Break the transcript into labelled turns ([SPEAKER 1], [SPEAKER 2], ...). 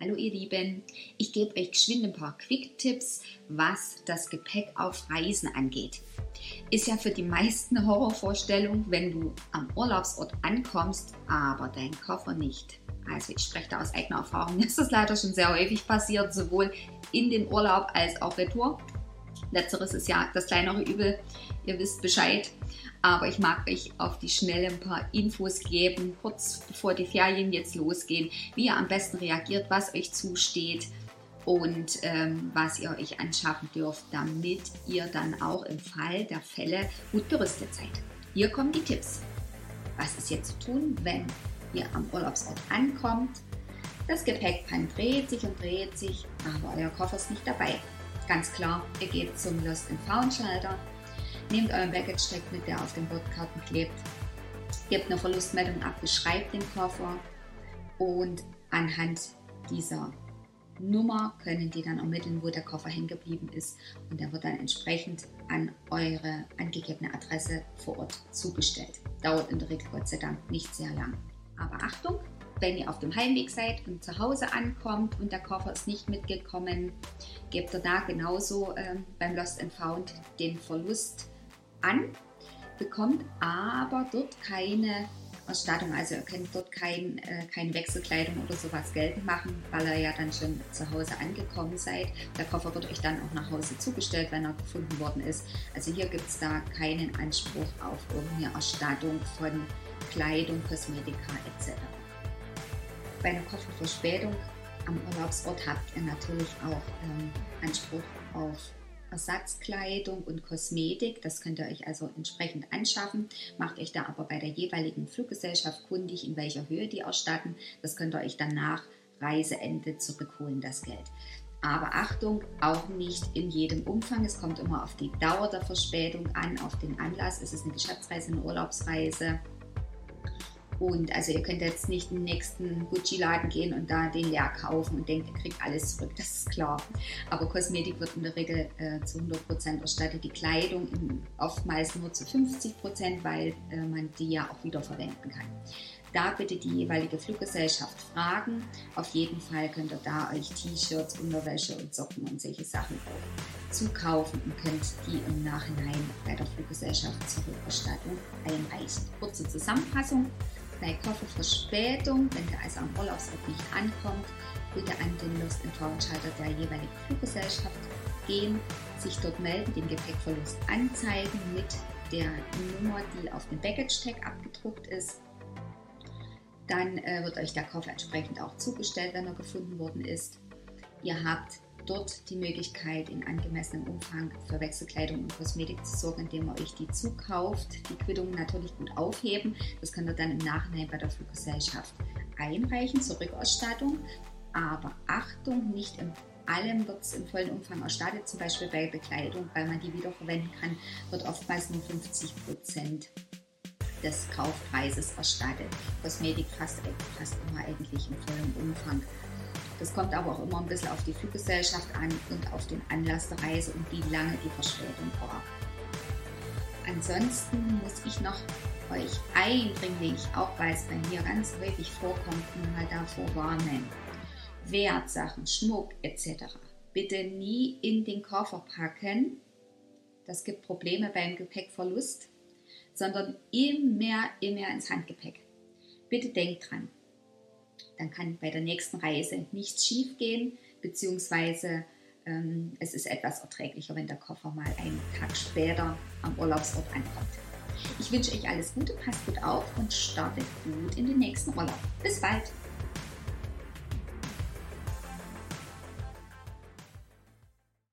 [SPEAKER 1] Hallo ihr Lieben, ich gebe euch geschwind ein paar Quick-Tipps, was das Gepäck auf Reisen angeht. Ist ja für die meisten Horrorvorstellung, wenn du am Urlaubsort ankommst, aber dein Koffer nicht. Also ich spreche da aus eigener Erfahrung, mir ist das leider schon sehr häufig passiert, sowohl in den Urlaub als auch retour. Letzteres ist ja das kleinere Übel, ihr wisst Bescheid. Aber ich mag euch auf die Schnelle ein paar Infos geben, kurz bevor die Ferien jetzt losgehen, wie ihr am besten reagiert, was euch zusteht und ähm, was ihr euch anschaffen dürft, damit ihr dann auch im Fall der Fälle gut gerüstet seid. Hier kommen die Tipps. Was ist jetzt zu tun, wenn ihr am Urlaubsort ankommt? Das Gepäckband dreht sich und dreht sich, aber euer Koffer ist nicht dabei. Ganz klar, ihr geht zum Lost and Found Schalter, Nehmt euren Baggage-Tag mit, der auf den Bordkarten klebt. Gebt eine Verlustmeldung ab, beschreibt den Koffer und anhand dieser Nummer können die dann ermitteln, wo der Koffer hängen geblieben ist und der wird dann entsprechend an eure angegebene Adresse vor Ort zugestellt. Dauert in der Regel Gott sei Dank nicht sehr lang. Aber Achtung, wenn ihr auf dem Heimweg seid und zu Hause ankommt und der Koffer ist nicht mitgekommen, gebt ihr da genauso äh, beim Lost and Found den Verlust an, bekommt aber dort keine Erstattung. Also ihr könnt dort kein, äh, keine Wechselkleidung oder sowas geltend machen, weil ihr ja dann schon zu Hause angekommen seid. Der Koffer wird euch dann auch nach Hause zugestellt, wenn er gefunden worden ist. Also hier gibt es da keinen Anspruch auf irgendeine Erstattung von Kleidung, Kosmetika etc. Bei einer Kofferverspätung am Urlaubsort habt ihr natürlich auch ähm, Anspruch auf Ersatzkleidung und Kosmetik. Das könnt ihr euch also entsprechend anschaffen. Macht euch da aber bei der jeweiligen Fluggesellschaft kundig, in welcher Höhe die erstatten. Das könnt ihr euch dann nach Reiseende zurückholen, das Geld. Aber Achtung, auch nicht in jedem Umfang. Es kommt immer auf die Dauer der Verspätung an, auf den Anlass. Ist es eine Geschäftsreise, eine Urlaubsreise? Und also ihr könnt jetzt nicht in den nächsten Gucci-Laden gehen und da den leer kaufen und denkt, ihr kriegt alles zurück, das ist klar. Aber Kosmetik wird in der Regel äh, zu 100% erstattet, die Kleidung oftmals nur zu 50%, weil äh, man die ja auch wieder verwenden kann. Da bitte die jeweilige Fluggesellschaft fragen. Auf jeden Fall könnt ihr da euch T-Shirts, Unterwäsche und Socken und solche Sachen auch zukaufen und könnt die im Nachhinein bei der Fluggesellschaft zur Rückerstattung einreichen. Kurze Zusammenfassung bei Kofferverspätung, wenn der also am Urlaubsort nicht ankommt, bitte an den Lost and Found der jeweiligen Fluggesellschaft gehen, sich dort melden, den Gepäckverlust anzeigen mit der Nummer, die auf dem Baggage Tag abgedruckt ist. Dann äh, wird euch der Koffer entsprechend auch zugestellt, wenn er gefunden worden ist. Ihr habt dort die Möglichkeit, in angemessenem Umfang für Wechselkleidung und Kosmetik zu sorgen, indem ihr euch die zukauft. Die Quittung natürlich gut aufheben. Das könnt ihr dann im Nachhinein bei der Fluggesellschaft einreichen zur Rückerstattung. Aber Achtung, nicht in allem wird es im vollen Umfang erstattet, zum Beispiel bei Bekleidung, weil man die wiederverwenden kann, wird oftmals nur 50 Prozent des Kaufpreises erstattet. Kosmetik fast, fast immer eigentlich im vollen Umfang. Das kommt aber auch immer ein bisschen auf die Fluggesellschaft an und auf den Anlass der Reise und wie lange die Verspätung war. Ansonsten muss ich noch euch eindringlich, auch weil es bei mir ganz häufig vorkommt, mal davor warnen. Wertsachen, Schmuck etc. Bitte nie in den Koffer packen. Das gibt Probleme beim Gepäckverlust, sondern immer, immer ins Handgepäck. Bitte denkt dran, dann kann bei der nächsten Reise nichts schief gehen, beziehungsweise ähm, es ist etwas erträglicher, wenn der Koffer mal einen Tag später am Urlaubsort ankommt. Ich wünsche euch alles Gute, passt gut auf und startet gut in den nächsten Urlaub. Bis bald!